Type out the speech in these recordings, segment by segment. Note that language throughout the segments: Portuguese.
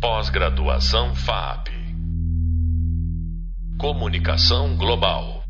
Pós-graduação FAP. Comunicação Global.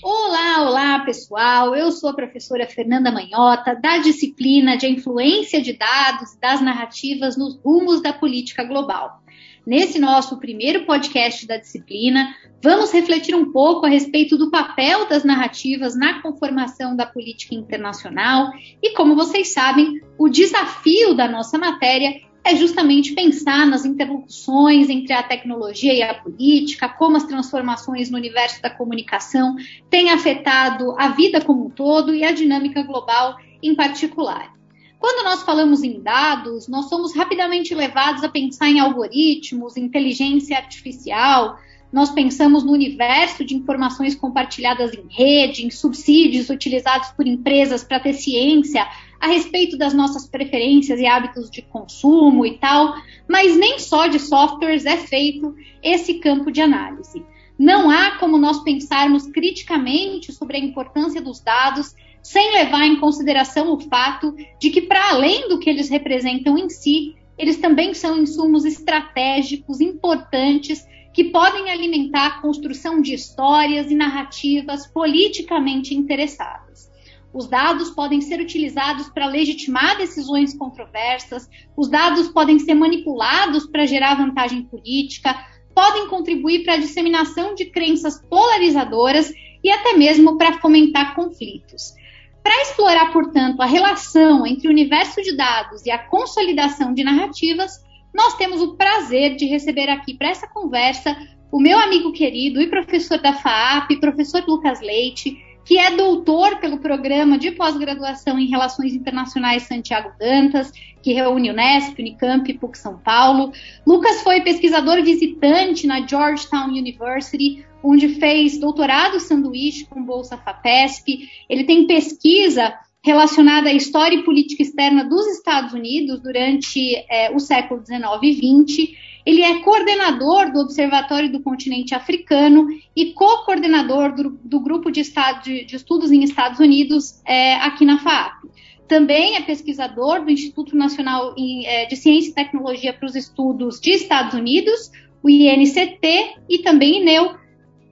Olá, olá pessoal. Eu sou a professora Fernanda Manhota, da disciplina de Influência de Dados das Narrativas nos Rumos da Política Global. Nesse nosso primeiro podcast da disciplina, vamos refletir um pouco a respeito do papel das narrativas na conformação da política internacional e, como vocês sabem, o desafio da nossa matéria é justamente pensar nas interlocuções entre a tecnologia e a política, como as transformações no universo da comunicação têm afetado a vida como um todo e a dinâmica global em particular. Quando nós falamos em dados, nós somos rapidamente levados a pensar em algoritmos, inteligência artificial, nós pensamos no universo de informações compartilhadas em rede, em subsídios utilizados por empresas para ter ciência a respeito das nossas preferências e hábitos de consumo e tal, mas nem só de softwares é feito esse campo de análise. Não há como nós pensarmos criticamente sobre a importância dos dados sem levar em consideração o fato de que, para além do que eles representam em si, eles também são insumos estratégicos importantes que podem alimentar a construção de histórias e narrativas politicamente interessadas. Os dados podem ser utilizados para legitimar decisões controversas, os dados podem ser manipulados para gerar vantagem política, podem contribuir para a disseminação de crenças polarizadoras e até mesmo para fomentar conflitos. Para explorar, portanto, a relação entre o universo de dados e a consolidação de narrativas, nós temos o prazer de receber aqui para essa conversa o meu amigo querido e professor da FAAP, professor Lucas Leite, que é doutor pelo programa de pós-graduação em Relações Internacionais Santiago Dantas, que reúne Unesp, Unicamp e PUC São Paulo. Lucas foi pesquisador visitante na Georgetown University, onde fez doutorado sanduíche com bolsa FAPESP. Ele tem pesquisa relacionada à história e política externa dos Estados Unidos durante é, o século XIX e XX ele é coordenador do Observatório do Continente Africano e co-coordenador do, do, Grupo de, estado, de, de, Estudos em Estados Unidos é, aqui na FAAP. Também é pesquisador do Instituto Nacional é, de Ciência e Tecnologia para os Estudos de Estados Unidos, o INCT, e também INEU,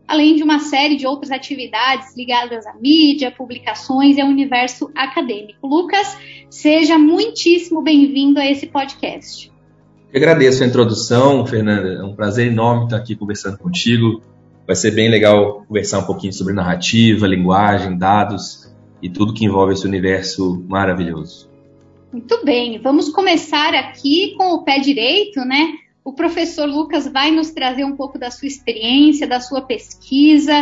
além de uma série de outras atividades ligadas à mídia, publicações e ao universo acadêmico. Lucas, seja muitíssimo bem-vindo a esse podcast. Eu agradeço a introdução, Fernanda. É um prazer enorme estar aqui conversando contigo. Vai ser bem legal conversar um pouquinho sobre narrativa, linguagem, dados e tudo que envolve esse universo maravilhoso. Muito bem, vamos começar aqui com o pé direito, né? O professor Lucas vai nos trazer um pouco da sua experiência, da sua pesquisa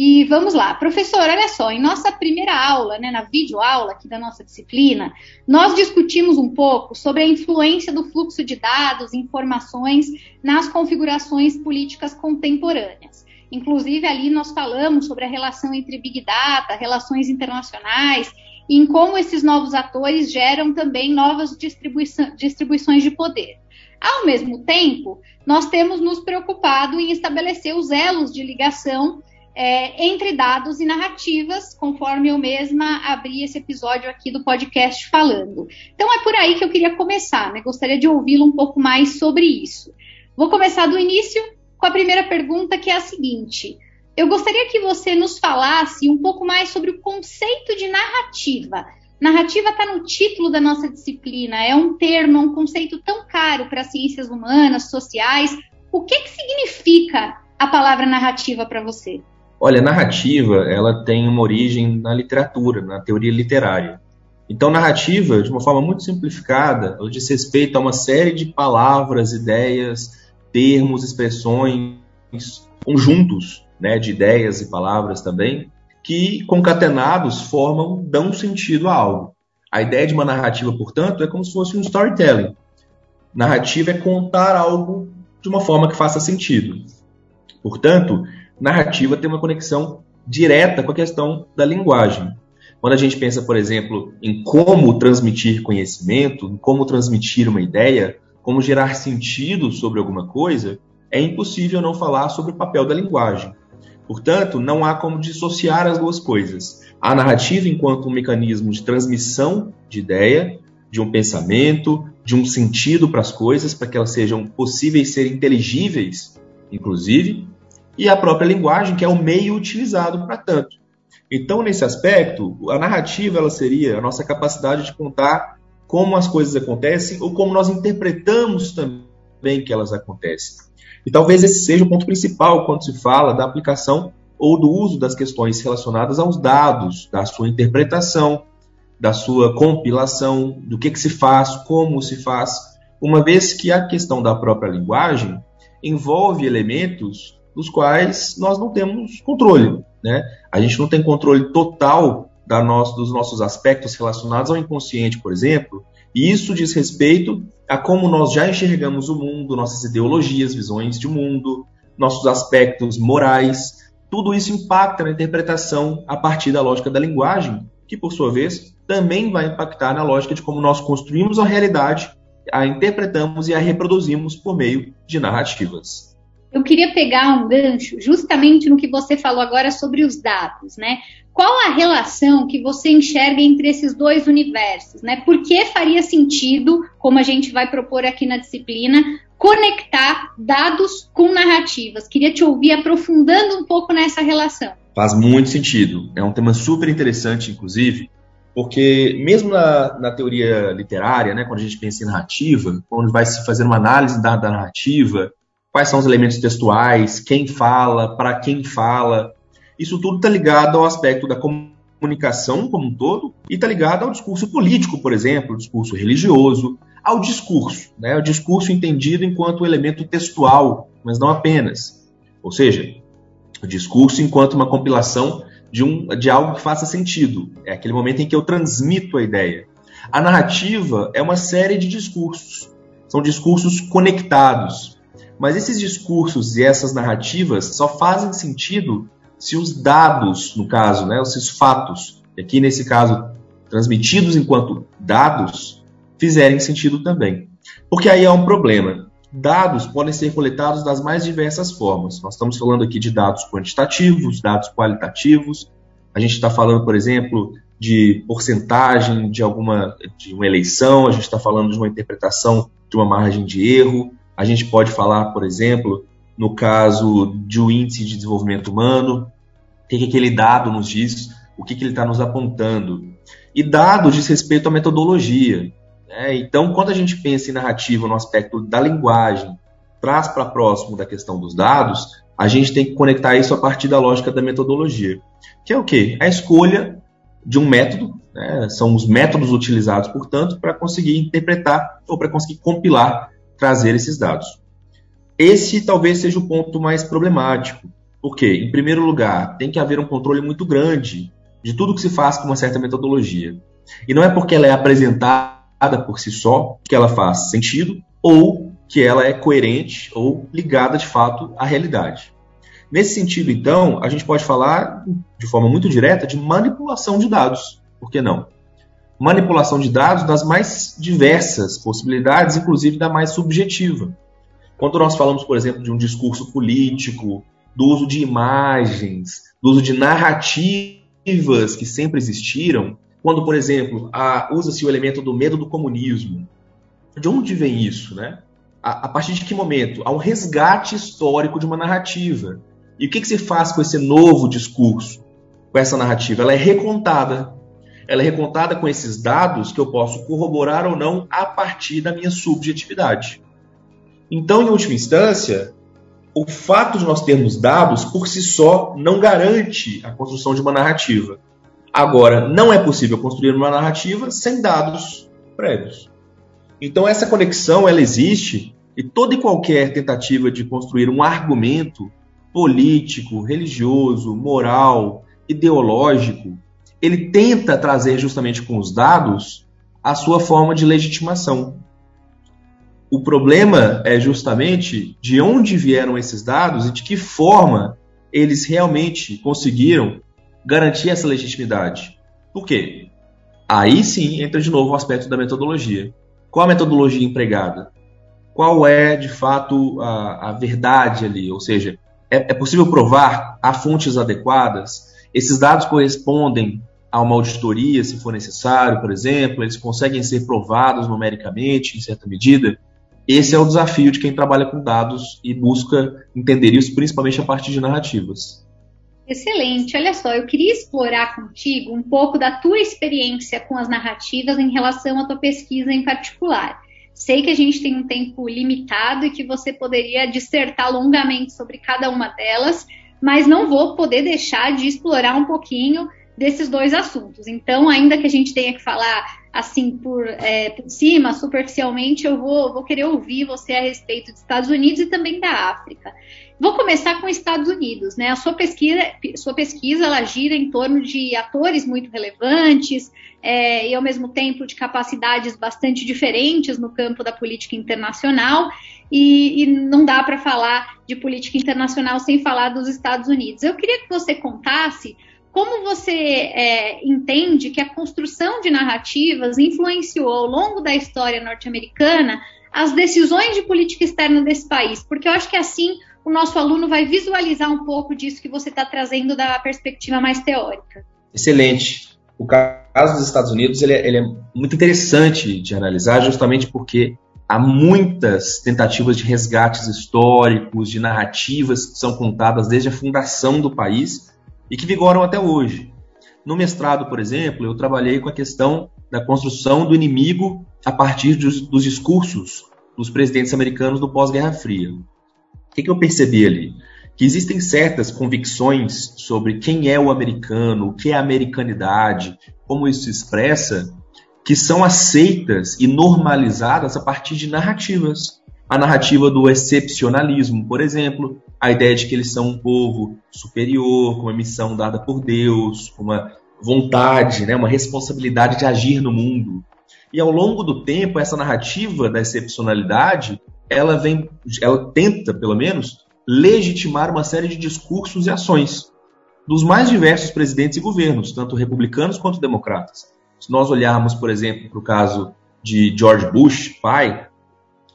e vamos lá, professor, olha só, em nossa primeira aula, né, na videoaula aqui da nossa disciplina, nós discutimos um pouco sobre a influência do fluxo de dados, informações nas configurações políticas contemporâneas. Inclusive, ali nós falamos sobre a relação entre Big Data, relações internacionais, e em como esses novos atores geram também novas distribuições de poder. Ao mesmo tempo, nós temos nos preocupado em estabelecer os elos de ligação é, entre dados e narrativas, conforme eu mesma abri esse episódio aqui do podcast falando. Então é por aí que eu queria começar, né? Gostaria de ouvi-lo um pouco mais sobre isso. Vou começar do início com a primeira pergunta, que é a seguinte. Eu gostaria que você nos falasse um pouco mais sobre o conceito de narrativa. Narrativa está no título da nossa disciplina, é um termo, é um conceito tão caro para ciências humanas, sociais. O que, que significa a palavra narrativa para você? Olha, narrativa, ela tem uma origem na literatura, na teoria literária. Então, narrativa, de uma forma muito simplificada, ela diz respeito a uma série de palavras, ideias, termos, expressões, conjuntos né, de ideias e palavras também, que concatenados formam, dão sentido a algo. A ideia de uma narrativa, portanto, é como se fosse um storytelling. Narrativa é contar algo de uma forma que faça sentido. Portanto, narrativa tem uma conexão direta com a questão da linguagem. Quando a gente pensa, por exemplo, em como transmitir conhecimento, como transmitir uma ideia, como gerar sentido sobre alguma coisa, é impossível não falar sobre o papel da linguagem. Portanto, não há como dissociar as duas coisas. A narrativa enquanto um mecanismo de transmissão de ideia, de um pensamento, de um sentido para as coisas, para que elas sejam possíveis ser inteligíveis, inclusive, e a própria linguagem, que é o meio utilizado para tanto. Então, nesse aspecto, a narrativa ela seria a nossa capacidade de contar como as coisas acontecem ou como nós interpretamos também que elas acontecem. E talvez esse seja o ponto principal quando se fala da aplicação ou do uso das questões relacionadas aos dados, da sua interpretação, da sua compilação, do que, que se faz, como se faz, uma vez que a questão da própria linguagem envolve elementos dos quais nós não temos controle. Né? A gente não tem controle total da nosso, dos nossos aspectos relacionados ao inconsciente, por exemplo, e isso diz respeito a como nós já enxergamos o mundo, nossas ideologias, visões de mundo, nossos aspectos morais. Tudo isso impacta na interpretação a partir da lógica da linguagem, que, por sua vez, também vai impactar na lógica de como nós construímos a realidade, a interpretamos e a reproduzimos por meio de narrativas. Eu queria pegar um gancho justamente no que você falou agora sobre os dados, né? Qual a relação que você enxerga entre esses dois universos, né? Por que faria sentido, como a gente vai propor aqui na disciplina, conectar dados com narrativas? Queria te ouvir aprofundando um pouco nessa relação. Faz muito sentido. É um tema super interessante, inclusive, porque mesmo na, na teoria literária, né, quando a gente pensa em narrativa, quando vai se fazer uma análise da, da narrativa, quais são os elementos textuais, quem fala, para quem fala. Isso tudo está ligado ao aspecto da comunicação como um todo e está ligado ao discurso político, por exemplo, ao discurso religioso, ao discurso, né? o discurso entendido enquanto elemento textual, mas não apenas. Ou seja, o discurso enquanto uma compilação de, um, de algo que faça sentido. É aquele momento em que eu transmito a ideia. A narrativa é uma série de discursos. São discursos conectados, mas esses discursos e essas narrativas só fazem sentido se os dados, no caso, né, esses fatos, aqui nesse caso transmitidos enquanto dados, fizerem sentido também. Porque aí é um problema. Dados podem ser coletados das mais diversas formas. Nós estamos falando aqui de dados quantitativos, dados qualitativos. A gente está falando, por exemplo, de porcentagem de alguma de uma eleição. A gente está falando de uma interpretação de uma margem de erro. A gente pode falar, por exemplo, no caso de um índice de desenvolvimento humano, o que, que aquele dado nos diz, o que, que ele está nos apontando. E dados diz respeito à metodologia. Né? Então, quando a gente pensa em narrativa no aspecto da linguagem, traz para próximo da questão dos dados, a gente tem que conectar isso a partir da lógica da metodologia. Que é o quê? A escolha de um método, né? são os métodos utilizados, portanto, para conseguir interpretar ou para conseguir compilar trazer esses dados. Esse talvez seja o ponto mais problemático. Porque, em primeiro lugar, tem que haver um controle muito grande de tudo que se faz com uma certa metodologia. E não é porque ela é apresentada por si só que ela faz sentido ou que ela é coerente ou ligada de fato à realidade. Nesse sentido, então, a gente pode falar de forma muito direta de manipulação de dados. Por que não? Manipulação de dados das mais diversas possibilidades, inclusive da mais subjetiva. Quando nós falamos, por exemplo, de um discurso político, do uso de imagens, do uso de narrativas que sempre existiram, quando, por exemplo, usa-se o elemento do medo do comunismo, de onde vem isso, né? A, a, partir de que momento? Há um resgate histórico de uma narrativa. E o que, que se faz com esse novo discurso, com essa narrativa? Ela é recontada ela é recontada com esses dados que eu posso corroborar ou não a partir da minha subjetividade. Então, em última instância, o fato de nós termos dados por si só não garante a construção de uma narrativa. Agora, não é possível construir uma narrativa sem dados prévios. Então, essa conexão ela existe e toda e qualquer tentativa de construir um argumento político, religioso, moral, ideológico ele tenta trazer justamente com os dados a sua forma de legitimação. O problema é justamente de onde vieram esses dados e de que forma eles realmente conseguiram garantir essa legitimidade. Por quê? Aí sim entra de novo o aspecto da metodologia. Qual a metodologia empregada? Qual é, de fato, a, a verdade ali? Ou seja, é, é possível provar? Há fontes adequadas? Esses dados correspondem a uma auditoria, se for necessário, por exemplo, eles conseguem ser provados numericamente, em certa medida. Esse é o desafio de quem trabalha com dados e busca entender isso, principalmente a partir de narrativas. Excelente. Olha só, eu queria explorar contigo um pouco da tua experiência com as narrativas em relação à tua pesquisa em particular. Sei que a gente tem um tempo limitado e que você poderia dissertar longamente sobre cada uma delas, mas não vou poder deixar de explorar um pouquinho desses dois assuntos. Então, ainda que a gente tenha que falar assim por, é, por cima, superficialmente, eu vou, vou querer ouvir você a respeito dos Estados Unidos e também da África. Vou começar com os Estados Unidos, né? A sua pesquisa, sua pesquisa ela gira em torno de atores muito relevantes é, e ao mesmo tempo de capacidades bastante diferentes no campo da política internacional e, e não dá para falar de política internacional sem falar dos Estados Unidos. Eu queria que você contasse como você é, entende que a construção de narrativas influenciou ao longo da história norte-americana as decisões de política externa desse país? Porque eu acho que assim o nosso aluno vai visualizar um pouco disso que você está trazendo da perspectiva mais teórica. Excelente. O caso dos Estados Unidos ele é, ele é muito interessante de analisar, justamente porque há muitas tentativas de resgates históricos, de narrativas que são contadas desde a fundação do país e que vigoram até hoje. No mestrado, por exemplo, eu trabalhei com a questão da construção do inimigo a partir dos, dos discursos dos presidentes americanos do pós-Guerra Fria. O que, que eu percebi ali? Que existem certas convicções sobre quem é o americano, o que é a americanidade, como isso se expressa, que são aceitas e normalizadas a partir de narrativas. A narrativa do excepcionalismo, por exemplo, a ideia de que eles são um povo superior, com uma missão dada por Deus, com uma vontade, né, uma responsabilidade de agir no mundo. E ao longo do tempo, essa narrativa da excepcionalidade, ela vem, ela tenta, pelo menos, legitimar uma série de discursos e ações dos mais diversos presidentes e governos, tanto republicanos quanto democratas. Se nós olharmos, por exemplo, para o caso de George Bush, pai,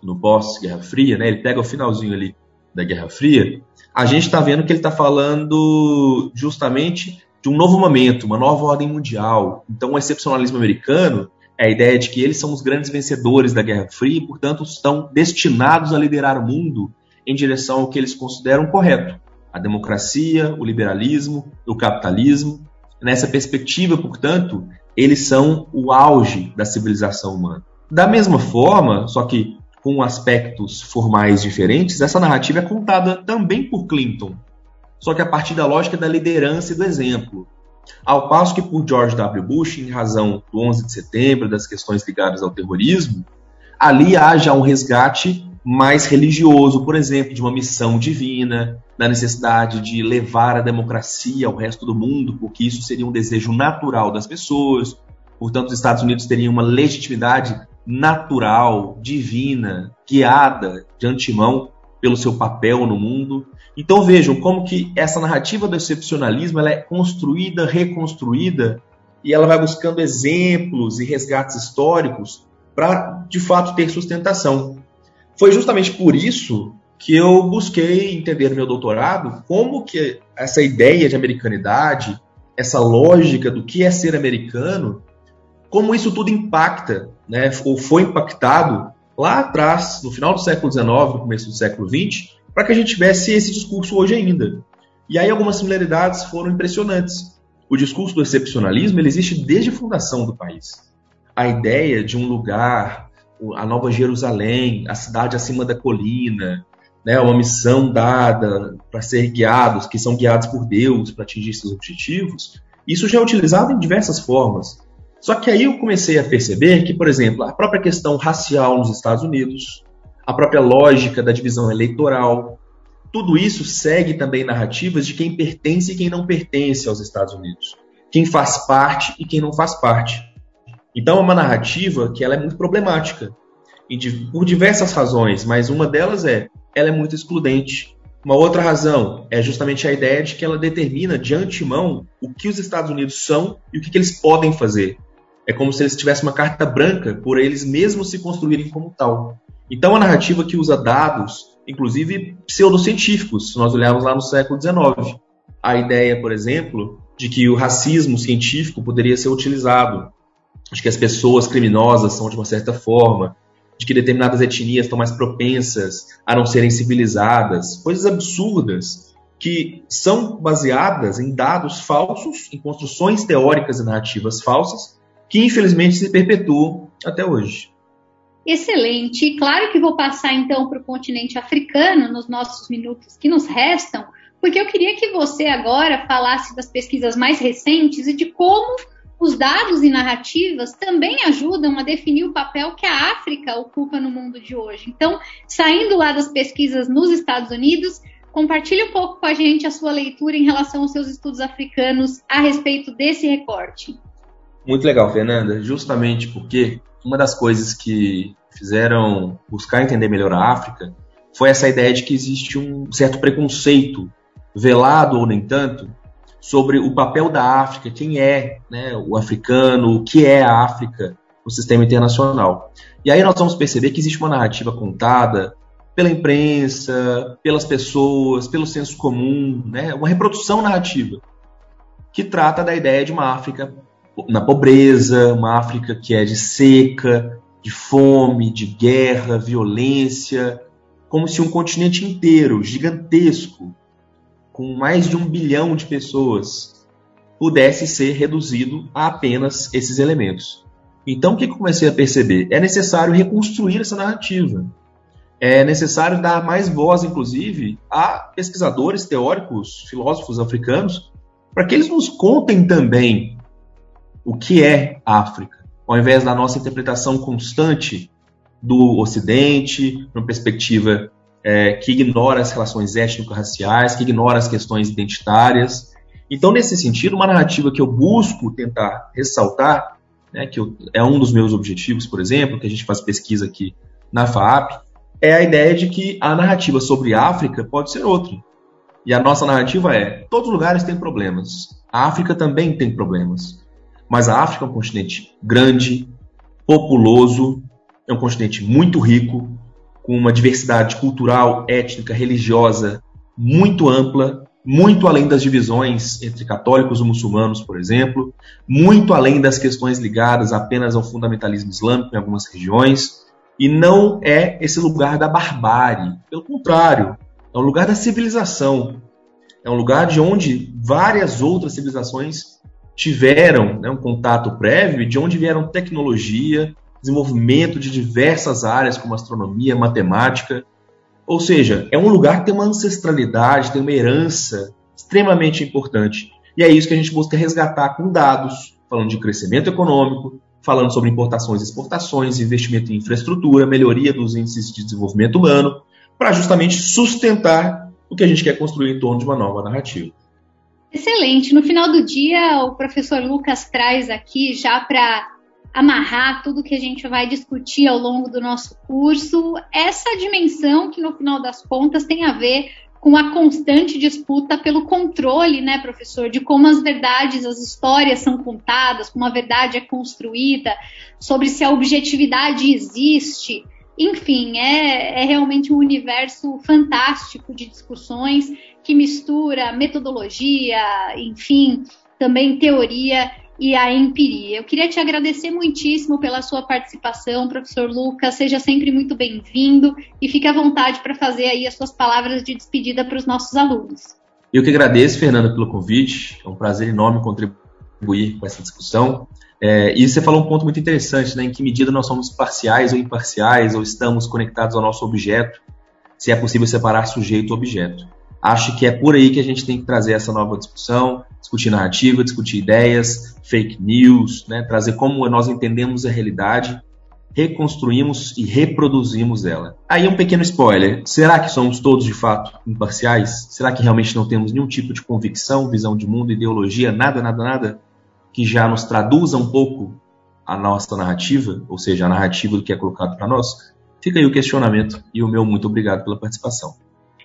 no pós-Guerra Fria, né, ele pega o finalzinho ali da Guerra Fria, a gente está vendo que ele está falando justamente de um novo momento, uma nova ordem mundial. Então, o excepcionalismo americano é a ideia de que eles são os grandes vencedores da Guerra Fria e, portanto, estão destinados a liderar o mundo em direção ao que eles consideram correto: a democracia, o liberalismo, o capitalismo. Nessa perspectiva, portanto, eles são o auge da civilização humana. Da mesma forma, só que com aspectos formais diferentes, essa narrativa é contada também por Clinton, só que a partir da lógica da liderança e do exemplo. Ao passo que por George W. Bush, em razão do 11 de setembro, das questões ligadas ao terrorismo, ali há já um resgate mais religioso, por exemplo, de uma missão divina, da necessidade de levar a democracia ao resto do mundo, porque isso seria um desejo natural das pessoas. Portanto, os Estados Unidos teriam uma legitimidade natural, divina, guiada de antemão pelo seu papel no mundo. Então vejam como que essa narrativa do excepcionalismo ela é construída, reconstruída e ela vai buscando exemplos e resgates históricos para de fato ter sustentação. Foi justamente por isso que eu busquei entender no meu doutorado como que essa ideia de americanidade, essa lógica do que é ser americano, como isso tudo impacta, né, ou foi impactado lá atrás, no final do século XIX, no começo do século XX, para que a gente tivesse esse discurso hoje ainda. E aí algumas similaridades foram impressionantes. O discurso do excepcionalismo ele existe desde a fundação do país. A ideia de um lugar, a Nova Jerusalém, a cidade acima da colina, né, uma missão dada para ser guiados, que são guiados por Deus para atingir seus objetivos, isso já é utilizado em diversas formas. Só que aí eu comecei a perceber que, por exemplo, a própria questão racial nos Estados Unidos, a própria lógica da divisão eleitoral, tudo isso segue também narrativas de quem pertence e quem não pertence aos Estados Unidos, quem faz parte e quem não faz parte. Então é uma narrativa que ela é muito problemática, por diversas razões, mas uma delas é ela é muito excludente. Uma outra razão é justamente a ideia de que ela determina de antemão o que os Estados Unidos são e o que, que eles podem fazer. É como se eles tivessem uma carta branca por eles mesmos se construírem como tal. Então, a narrativa que usa dados, inclusive pseudocientíficos, se nós olharmos lá no século XIX. A ideia, por exemplo, de que o racismo científico poderia ser utilizado, de que as pessoas criminosas são de uma certa forma, de que determinadas etnias estão mais propensas a não serem civilizadas, coisas absurdas que são baseadas em dados falsos, em construções teóricas e narrativas falsas, que infelizmente se perpetuam até hoje. Excelente. Claro que vou passar então para o continente africano nos nossos minutos que nos restam, porque eu queria que você agora falasse das pesquisas mais recentes e de como os dados e narrativas também ajudam a definir o papel que a África ocupa no mundo de hoje. Então, saindo lá das pesquisas nos Estados Unidos, compartilhe um pouco com a gente a sua leitura em relação aos seus estudos africanos a respeito desse recorte. Muito legal, Fernanda. Justamente porque uma das coisas que fizeram buscar entender melhor a África foi essa ideia de que existe um certo preconceito, velado ou nem tanto, sobre o papel da África, quem é né, o africano, o que é a África no sistema internacional. E aí nós vamos perceber que existe uma narrativa contada pela imprensa, pelas pessoas, pelo senso comum, né, uma reprodução narrativa que trata da ideia de uma África na pobreza, uma África que é de seca, de fome, de guerra, violência, como se um continente inteiro, gigantesco, com mais de um bilhão de pessoas, pudesse ser reduzido a apenas esses elementos. Então, o que eu comecei a perceber? É necessário reconstruir essa narrativa. É necessário dar mais voz, inclusive, a pesquisadores, teóricos, filósofos africanos, para que eles nos contem também o que é África ao invés da nossa interpretação constante do Ocidente, uma perspectiva é, que ignora as relações étnico-raciais, que ignora as questões identitárias. Então, nesse sentido, uma narrativa que eu busco tentar ressaltar, né, que eu, é um dos meus objetivos, por exemplo, que a gente faz pesquisa aqui na FAP, é a ideia de que a narrativa sobre África pode ser outra. E a nossa narrativa é: todos os lugares têm problemas. A África também tem problemas. Mas a África é um continente grande, populoso, é um continente muito rico, com uma diversidade cultural, étnica, religiosa muito ampla, muito além das divisões entre católicos e muçulmanos, por exemplo, muito além das questões ligadas apenas ao fundamentalismo islâmico em algumas regiões, e não é esse lugar da barbárie. Pelo contrário, é um lugar da civilização. É um lugar de onde várias outras civilizações tiveram né, um contato prévio de onde vieram tecnologia, desenvolvimento de diversas áreas como astronomia, matemática. Ou seja, é um lugar que tem uma ancestralidade, tem uma herança extremamente importante. E é isso que a gente busca resgatar com dados, falando de crescimento econômico, falando sobre importações e exportações, investimento em infraestrutura, melhoria dos índices de desenvolvimento humano, para justamente sustentar o que a gente quer construir em torno de uma nova narrativa. Excelente. No final do dia, o professor Lucas traz aqui já para amarrar tudo que a gente vai discutir ao longo do nosso curso, essa dimensão que no final das contas tem a ver com a constante disputa pelo controle, né, professor, de como as verdades, as histórias são contadas, como a verdade é construída, sobre se a objetividade existe. Enfim, é, é realmente um universo fantástico de discussões que mistura metodologia, enfim, também teoria e a empiria. Eu queria te agradecer muitíssimo pela sua participação, professor Lucas. Seja sempre muito bem-vindo e fique à vontade para fazer aí as suas palavras de despedida para os nossos alunos. Eu que agradeço, Fernanda, pelo convite. É um prazer enorme contribuir com essa discussão. É, e você falou um ponto muito interessante, né? Em que medida nós somos parciais ou imparciais, ou estamos conectados ao nosso objeto, se é possível separar sujeito e objeto. Acho que é por aí que a gente tem que trazer essa nova discussão, discutir narrativa, discutir ideias, fake news, né? trazer como nós entendemos a realidade, reconstruímos e reproduzimos ela. Aí um pequeno spoiler: será que somos todos de fato imparciais? Será que realmente não temos nenhum tipo de convicção, visão de mundo, ideologia, nada, nada, nada que já nos traduza um pouco a nossa narrativa, ou seja, a narrativa do que é colocado para nós? Fica aí o questionamento e o meu muito obrigado pela participação.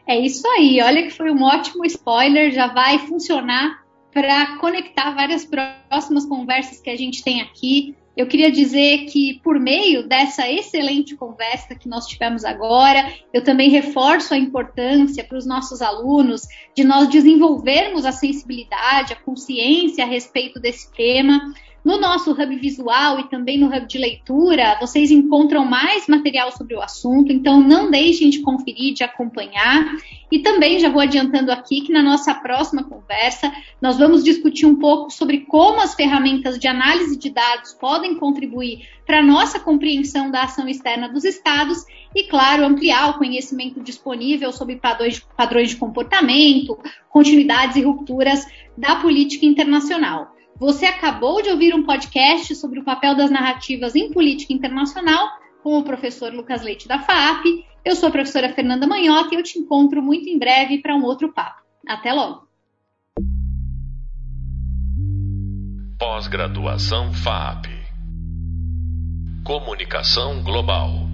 É isso aí. Olha que foi um ótimo spoiler. Já vai funcionar para conectar várias próximas conversas que a gente tem aqui. eu queria dizer que, por meio dessa excelente conversa que nós tivemos agora, eu também reforço a importância para os nossos alunos de nós desenvolvermos a sensibilidade, a consciência a respeito desse tema. No nosso hub visual e também no hub de leitura, vocês encontram mais material sobre o assunto, então não deixem de conferir, de acompanhar. E também já vou adiantando aqui que na nossa próxima conversa nós vamos discutir um pouco sobre como as ferramentas de análise de dados podem contribuir para a nossa compreensão da ação externa dos estados e, claro, ampliar o conhecimento disponível sobre padrões, padrões de comportamento, continuidades e rupturas da política internacional. Você acabou de ouvir um podcast sobre o papel das narrativas em política internacional com o professor Lucas Leite da FAP. Eu sou a professora Fernanda Manhota e eu te encontro muito em breve para um outro papo. Até logo! Pós-graduação FAP Comunicação Global